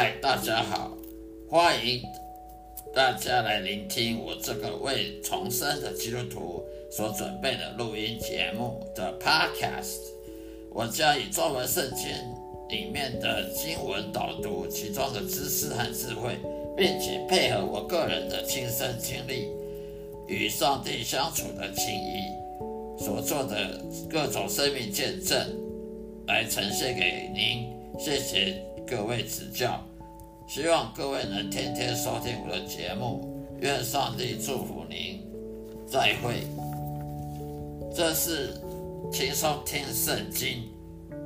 嗨，大家好，欢迎大家来聆听我这个为重生的基督徒所准备的录音节目的 Podcast。我将以中文圣经里面的经文导读其中的知识和智慧，并且配合我个人的亲身经历与上帝相处的情谊所做的各种生命见证，来呈现给您。谢谢。各位指教，希望各位能天天收听我的节目。愿上帝祝福您，再会。这是轻松听圣经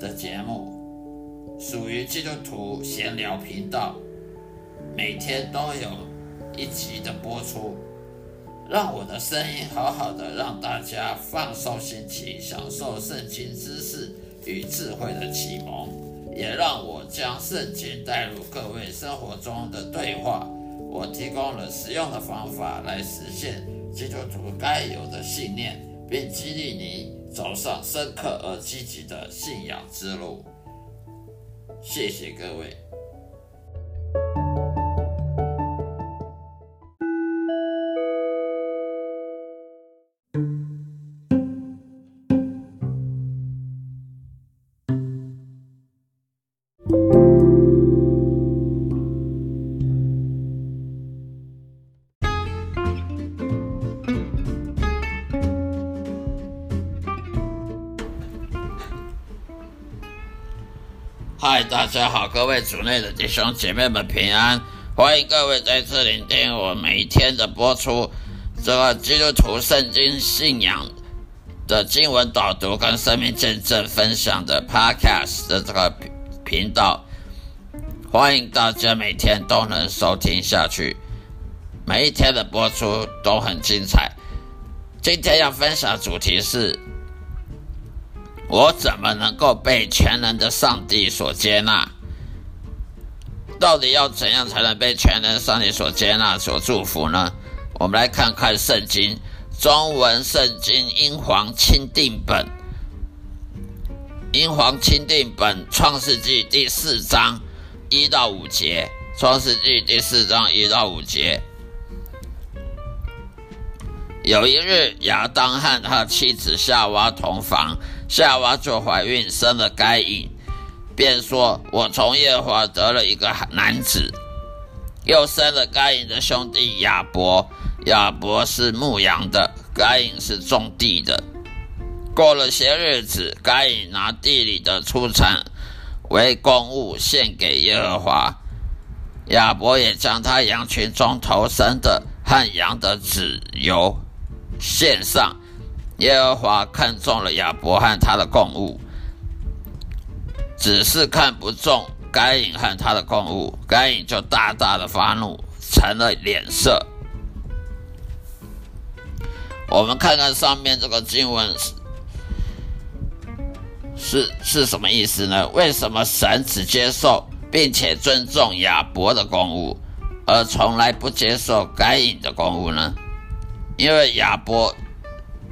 的节目，属于基督徒闲聊频道，每天都有一集的播出。让我的声音好好的，让大家放松心情，享受圣经知识与智慧的启蒙。也让我将圣经带入各位生活中的对话。我提供了实用的方法来实现基督徒该有的信念，并激励你走上深刻而积极的信仰之路。谢谢各位。嗨，大家好，各位主内的弟兄姐妹们平安，欢迎各位再次聆听我每一天的播出，这个基督徒圣经信仰的经文导读跟生命见证分享的 Podcast 的这个频道，欢迎大家每天都能收听下去，每一天的播出都很精彩。今天要分享主题是。我怎么能够被全能的上帝所接纳？到底要怎样才能被全能上帝所接纳、所祝福呢？我们来看看圣经，中文圣经英皇钦定本，英皇钦定本创世纪第四章一到五节，创世纪第四章一到五节。有一日，亚当和他妻子夏娃同房。夏娃就怀孕，生了该隐，便说：“我从耶和华得了一个男子。”又生了该隐的兄弟亚伯，亚伯是牧羊的，该隐是种地的。过了些日子，该隐拿地里的出产为供物献给耶和华，亚伯也将他羊群中头生的和羊的脂油献上。耶和华看中了亚伯和他的供物，只是看不中该隐和他的供物，该隐就大大的发怒，成了脸色。我们看看上面这个经文是是是什么意思呢？为什么神只接受并且尊重亚伯的供物，而从来不接受该隐的供物呢？因为亚伯。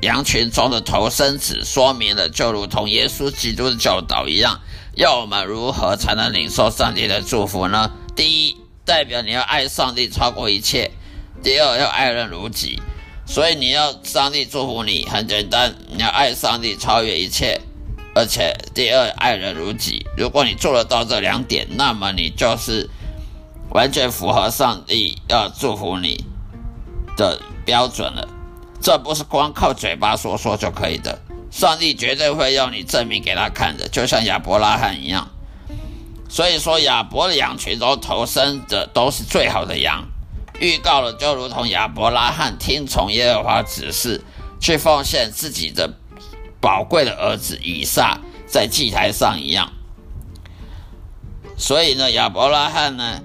羊群中的头生子，说明了就如同耶稣基督的教导一样，要我们如何才能领受上帝的祝福呢？第一，代表你要爱上帝超过一切；第二，要爱人如己。所以你要上帝祝福你，很简单，你要爱上帝超越一切，而且第二，爱人如己。如果你做得到这两点，那么你就是完全符合上帝要祝福你的标准了。这不是光靠嘴巴说说就可以的，上帝绝对会要你证明给他看的，就像亚伯拉罕一样。所以说，亚伯的羊群中投生的都是最好的羊，预告了就如同亚伯拉罕听从耶和华指示，去奉献自己的宝贵的儿子以撒在祭台上一样。所以呢，亚伯拉罕呢，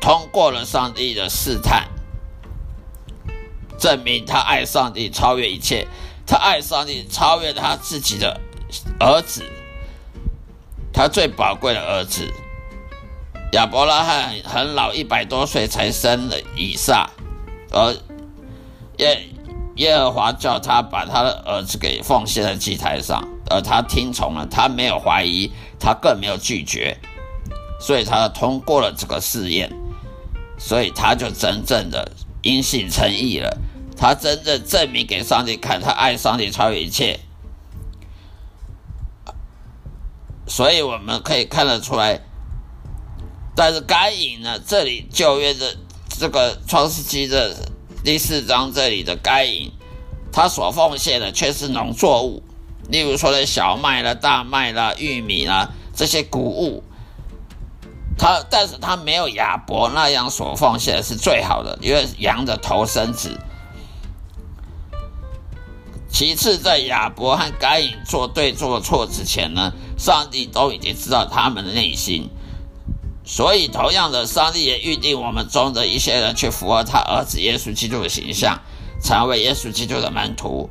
通过了上帝的试探。证明他爱上帝超越一切，他爱上帝超越他自己的儿子，他最宝贵的儿子。亚伯拉罕很老，一百多岁才生了以撒，而耶耶和华叫他把他的儿子给奉献在祭台上，而他听从了，他没有怀疑，他更没有拒绝，所以他通过了这个试验，所以他就真正的因信称义了。他真正证明给上帝看，他爱上帝超越一切。所以我们可以看得出来，但是该隐呢？这里旧约的这个创世纪的第四章这里的该隐，他所奉献的却是农作物，例如说的小麦啦、大麦啦、玉米啦这些谷物。他但是他没有亚伯那样所奉献的是最好的，因为羊的头生子。其次，在亚伯和该隐做对做错之前呢，上帝都已经知道他们的内心，所以同样的，上帝也预定我们中的一些人去符合他儿子耶稣基督的形象，成为耶稣基督的门徒，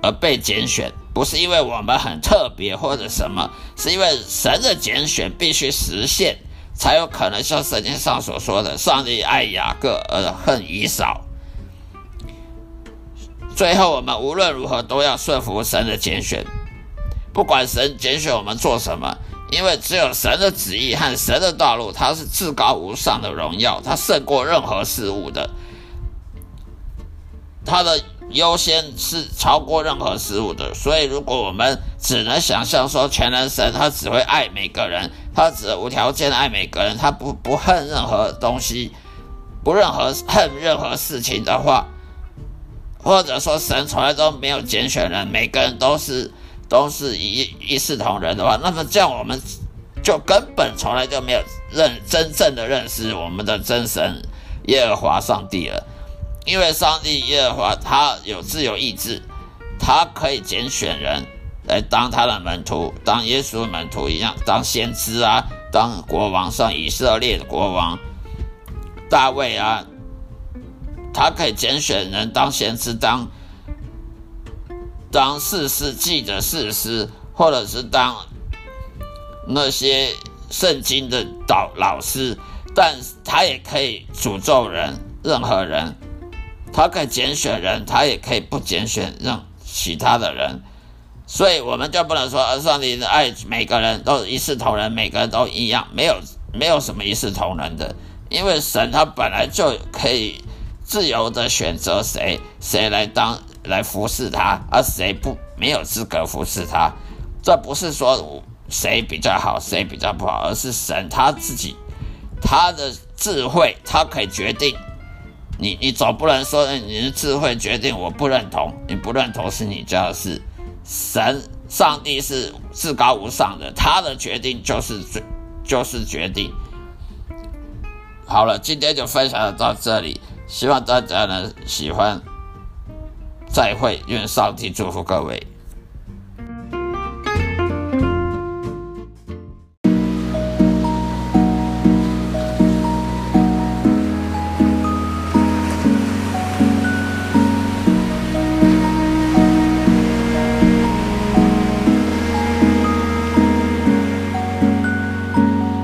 而被拣选，不是因为我们很特别或者什么，是因为神的拣选必须实现，才有可能像圣经上所说的，上帝爱雅各而恨以扫。最后，我们无论如何都要顺服神的拣选，不管神拣选我们做什么，因为只有神的旨意和神的道路，它是至高无上的荣耀，它胜过任何事物的，它的优先是超过任何事物的。所以，如果我们只能想象说全能神他只会爱每个人，他只无条件爱每个人，他不不恨任何东西，不任何恨任何事情的话。或者说神从来都没有拣选人，每个人都是都是一一视同仁的话，那么这样我们就根本从来就没有认真正的认识我们的真神耶和华上帝了。因为上帝耶和华他有自由意志，他可以拣选人来当他的门徒，当耶稣的门徒一样，当先知啊，当国王，像以色列的国王大卫啊。他可以拣选人当先知，当当士师记的士师，或者是当那些圣经的导老师，但他也可以诅咒人，任何人，他可以拣选人，他也可以不拣选任其他的人，所以我们就不能说，上帝的爱每个人都一视同仁，每个人都一样，没有没有什么一视同仁的，因为神他本来就可以。自由的选择谁谁来当来服侍他，而谁不没有资格服侍他。这不是说谁比较好，谁比较不好，而是神他自己他的智慧，他可以决定。你你总不能说你的智慧决定我不认同，你不认同是你家的事。神上帝是至高无上的，他的决定就是最就是决定。好了，今天就分享到这里。希望大家能喜欢，再会，愿上帝祝福各位。